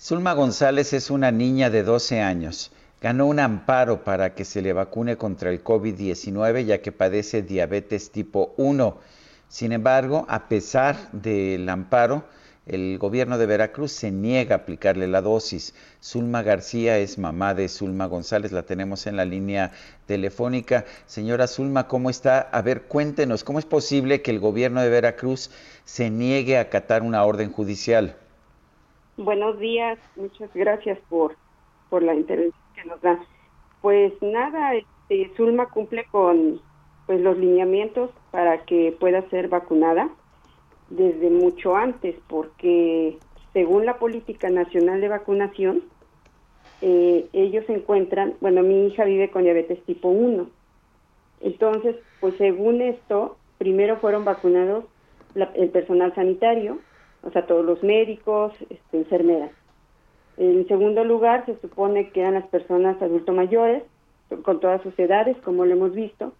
Zulma González es una niña de 12 años. Ganó un amparo para que se le vacune contra el COVID-19 ya que padece diabetes tipo 1. Sin embargo, a pesar del amparo, el gobierno de Veracruz se niega a aplicarle la dosis. Zulma García es mamá de Zulma González, la tenemos en la línea telefónica. Señora Zulma, ¿cómo está? A ver, cuéntenos, ¿cómo es posible que el gobierno de Veracruz se niegue a acatar una orden judicial? Buenos días, muchas gracias por, por la intervención que nos da. Pues nada, este, Zulma cumple con pues los lineamientos para que pueda ser vacunada desde mucho antes, porque según la política nacional de vacunación, eh, ellos encuentran, bueno, mi hija vive con diabetes tipo 1. Entonces, pues según esto, primero fueron vacunados el personal sanitario, o sea, todos los médicos, este, enfermeras. En segundo lugar, se supone que eran las personas adultos mayores, con todas sus edades, como lo hemos visto.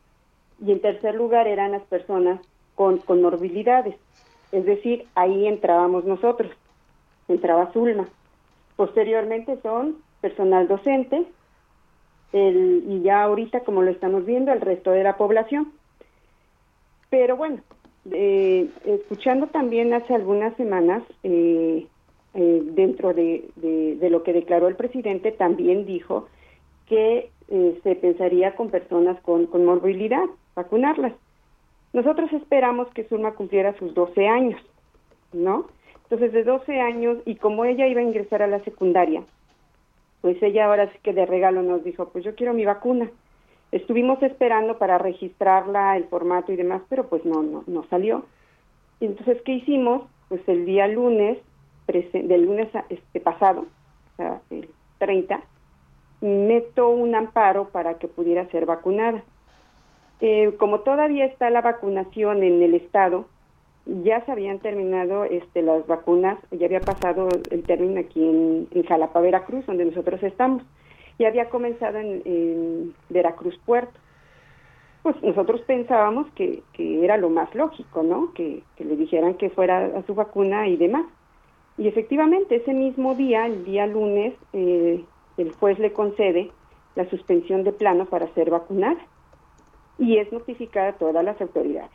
Y en tercer lugar, eran las personas con, con morbilidades. Es decir, ahí entrábamos nosotros, entraba Zulma. Posteriormente son personal docente el, y ya ahorita, como lo estamos viendo, el resto de la población. Pero bueno, eh, escuchando también hace algunas semanas, eh, eh, dentro de, lo que declaró el presidente, también dijo que se pensaría con personas con, con morbilidad, vacunarlas. Nosotros esperamos que Zulma cumpliera sus 12 años, ¿no? Entonces, de 12 años, y como ella iba a ingresar a la secundaria, pues ella ahora sí que de regalo nos dijo, pues yo quiero mi vacuna. Estuvimos esperando para registrarla, el formato y demás, pero pues no, no, no salió. Entonces, ¿qué hicimos? Pues el día lunes, del lunes este pasado, el 30, meto un amparo para que pudiera ser vacunada. Eh, como todavía está la vacunación en el estado, ya se habían terminado este, las vacunas, ya había pasado el término aquí en Jalapa, Veracruz, donde nosotros estamos, y había comenzado en, Veracruz Puerto. Pues nosotros pensábamos que, que, era lo más lógico, ¿no? Que, le dijeran que fuera a su vacuna y demás. Y efectivamente, ese mismo día, el día lunes, eh, el juez le concede la suspensión de plano para ser vacunada y es notificada a todas las autoridades.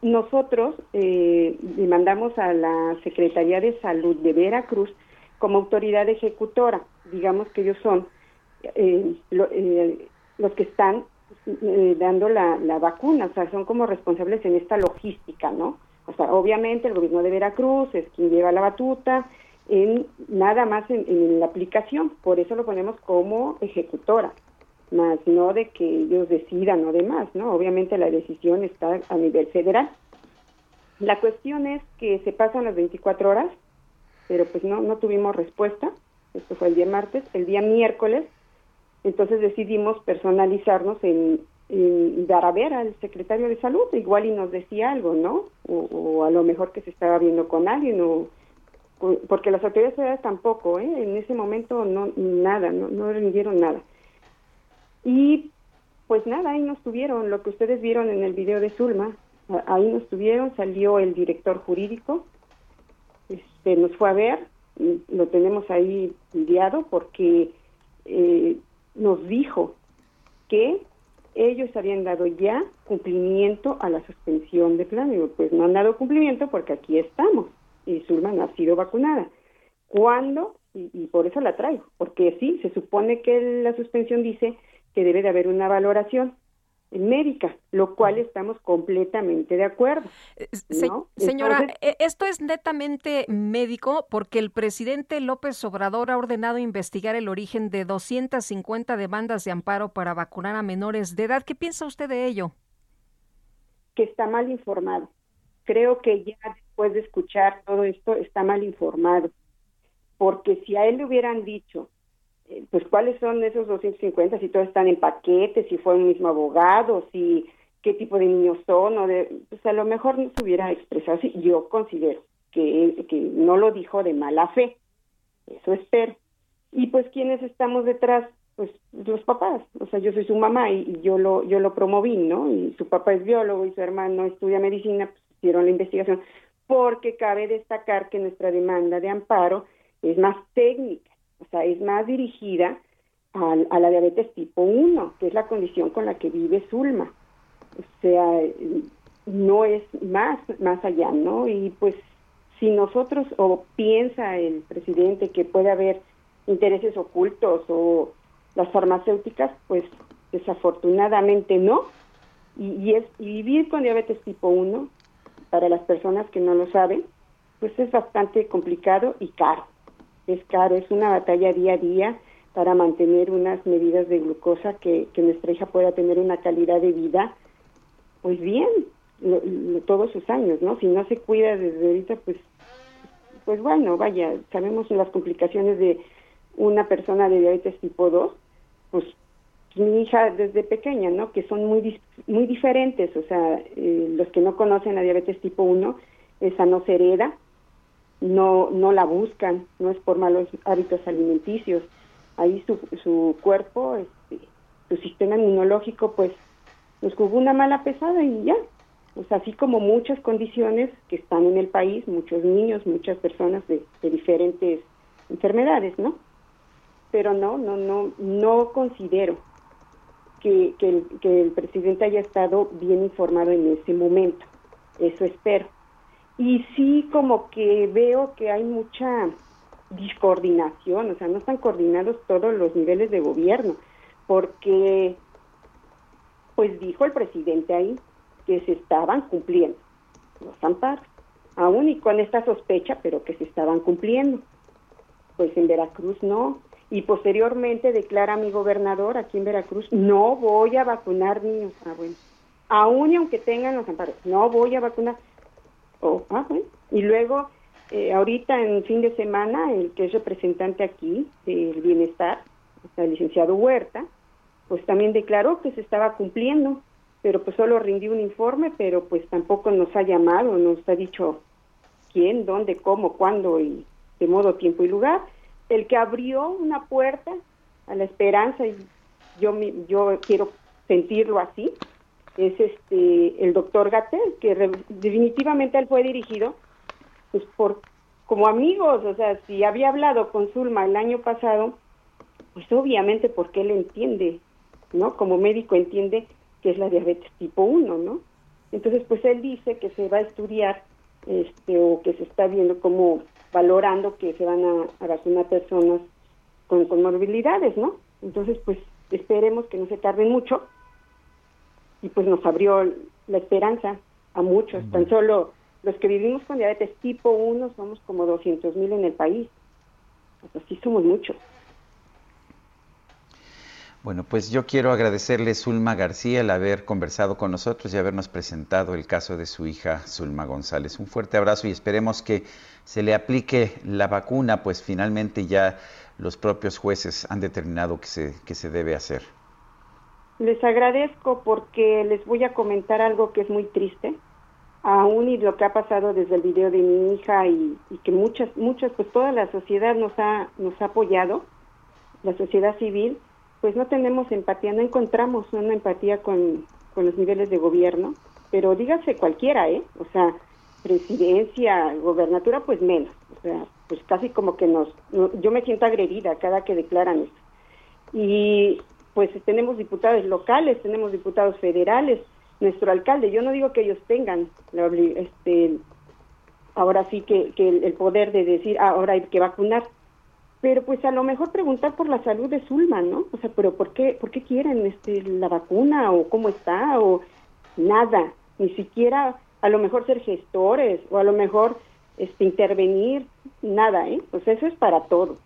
Nosotros eh, mandamos a la Secretaría de Salud de Veracruz como autoridad ejecutora, digamos que ellos son eh, eh, los que están eh, dando la, la, vacuna, o sea, son como responsables en esta logística, ¿no? O sea, obviamente el gobierno de Veracruz es quien lleva la batuta, en nada más en la aplicación, por eso lo ponemos como ejecutora más no de que ellos decidan o demás, ¿no? Obviamente la decisión está a nivel federal. La cuestión es que se pasan las 24 horas, pero pues no, no tuvimos respuesta. Esto fue el día martes. El día miércoles, entonces decidimos personalizarnos en, dar a ver al secretario de salud, igual y nos decía algo, ¿no? O, a lo mejor que se estaba viendo con alguien, o porque las autoridades federales tampoco, ¿eh? En ese momento no nada, no, no rindieron nada. Y pues nada, ahí nos tuvieron, lo que ustedes vieron en el video de Zulma, ahí nos tuvieron, salió el director jurídico, este, nos fue a ver, lo tenemos ahí enviado porque eh, nos dijo que ellos habían dado ya cumplimiento a la suspensión de plan. Pues no han dado cumplimiento porque aquí estamos y Zulma no ha sido vacunada. ¿Cuándo? Y, y por eso la traigo, porque sí, se supone que la suspensión dice que debe de haber una valoración médica, lo cual estamos completamente de acuerdo. Eh, señora, e, esto es netamente médico porque el presidente López Obrador ha ordenado investigar el origen de 250 demandas de amparo para vacunar a menores de edad. ¿Qué piensa usted de ello? Que está mal informado. Creo que ya después de escuchar todo esto está mal informado. Porque si a él le hubieran dicho, eh, pues cuáles son esos 250, si todos están en paquetes, si fue un mismo abogado, si qué tipo de niños son, o de, pues a lo mejor no se hubiera expresado así. Yo considero que, que no lo dijo de mala fe. Eso espero. Y pues quienes estamos detrás, pues los papás. O sea, yo soy su mamá y, yo lo yo lo promoví, ¿no? Y su papá es biólogo y su hermano estudia medicina, pues hicieron la investigación. Porque cabe destacar que nuestra demanda de amparo es más técnica, o sea, es más dirigida a, a la diabetes tipo 1, que es la condición con la que vive Zulma. O sea, no es más, más allá, ¿no? Y pues si nosotros o piensa el presidente que puede haber intereses ocultos o las farmacéuticas, pues desafortunadamente no. Y, es, y vivir con diabetes tipo 1, para las personas que no lo saben, pues es bastante complicado y caro. Es caro, es una batalla día a día para mantener unas medidas de glucosa que, que nuestra hija pueda tener una calidad de vida, pues bien, todos sus años, ¿no? Si no se cuida desde ahorita, pues, pues bueno, vaya, sabemos las complicaciones de una persona de diabetes tipo 2, pues mi hija desde pequeña, ¿no? Que son muy muy diferentes, o sea, eh, los que no conocen la diabetes tipo 1, esa no se hereda, no no la buscan, no es por malos hábitos alimenticios. Ahí su, su cuerpo, este, su sistema inmunológico, pues, nos jugó una mala pesada y ya. Sea, así como muchas condiciones que están en el país, muchos niños, muchas personas de, diferentes enfermedades, ¿no? pero no, no, no, no considero que, que el presidente haya estado bien informado en ese momento. Eso espero. Y sí, como que veo que hay mucha discoordinación, o sea, no están coordinados todos los niveles de gobierno, porque, pues dijo el presidente ahí que se estaban cumpliendo los amparos, aún y con esta sospecha, pero que se estaban cumpliendo. Pues en Veracruz no, y posteriormente declara mi gobernador aquí en Veracruz, no voy a vacunar niños. Ah. Aún y aunque tengan los amparos, no voy a vacunar. Oh, ah, bueno. Y luego, eh, ahorita en fin de semana, el que es representante aquí del bienestar, el licenciado Huerta, pues también declaró que se estaba cumpliendo, pero pues solo rindió un informe, pero pues tampoco nos ha llamado, nos ha dicho quién, dónde, cómo, cuándo y de modo, tiempo y lugar el que abrió una puerta a la esperanza y yo yo quiero sentirlo así es este el doctor Gatel que definitivamente él fue dirigido pues por como amigos o sea si había hablado con Zulma el año pasado pues obviamente porque él entiende no como médico entiende que es la diabetes tipo 1 no entonces pues él dice que se va a estudiar este o que se está viendo cómo valorando que se van a, vacunar personas con, morbilidades, ¿no? Entonces, pues esperemos que no se tarden mucho y pues nos abrió la esperanza a muchos. Tan solo los que vivimos con diabetes tipo 1 somos como 200 mil en el país. Pues sí somos muchos. Bueno, pues yo quiero agradecerle Zulma García el haber conversado con nosotros y habernos presentado el caso de su hija Zulma González. Un fuerte abrazo y esperemos que se le aplique la vacuna, pues finalmente ya los propios jueces han determinado que se, que se debe hacer. Les agradezco porque les voy a comentar algo que es muy triste, aún y lo que ha pasado desde el video de mi hija y, y que muchas, muchas, pues toda la sociedad nos ha, nos ha apoyado, la sociedad civil, pues no tenemos empatía, no encontramos una empatía con, con los niveles de gobierno, pero dígase cualquiera, ¿eh? O sea, presidencia, gobernatura, pues menos. O sea, pues casi como que nos, yo me siento agredida cada que declaran esto. Y pues tenemos diputados locales, tenemos diputados federales, nuestro alcalde, yo no digo que ellos tengan este, ahora sí que, que el, poder de decir, ah, ahora hay que vacunar, pero pues a lo mejor preguntar por la salud de Zulma, ¿no? O sea, pero ¿por qué, por qué quieren este, la vacuna o cómo está o nada? Ni siquiera a lo mejor ser gestores o a lo mejor este, intervenir, nada, ¿eh? Pues eso es para todos,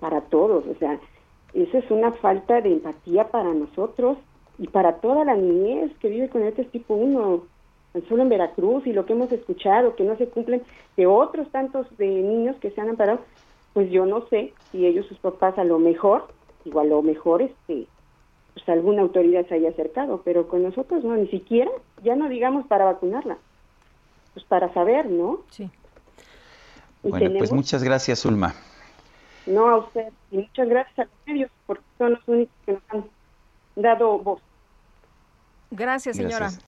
para todos, o sea, eso es una falta de empatía para nosotros y para toda la niñez que vive con este tipo 1. solo en Veracruz y lo que hemos escuchado, que no se cumplen de otros tantos de niños que se han amparado, pues yo no sé si ellos, sus papás, a lo mejor, igual a lo mejor, este, pues alguna autoridad se haya acercado, pero con nosotros no, ni siquiera, ya no digamos para vacunarla, pues para saber, ¿no? Sí. bueno, pues muchas gracias, Ulma. No a usted, y muchas gracias a los medios, porque son los únicos que nos han dado voz. Gracias, señora. Gracias.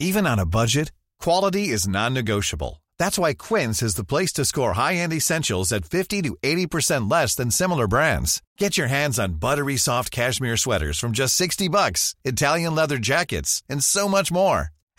Even on a budget, quality is non-negotiable. That's why Quince is the place to score high-end essentials at 50 to 80% less than similar brands. Get your hands on buttery soft cashmere sweaters from just 60 bucks, Italian leather jackets, and so much more.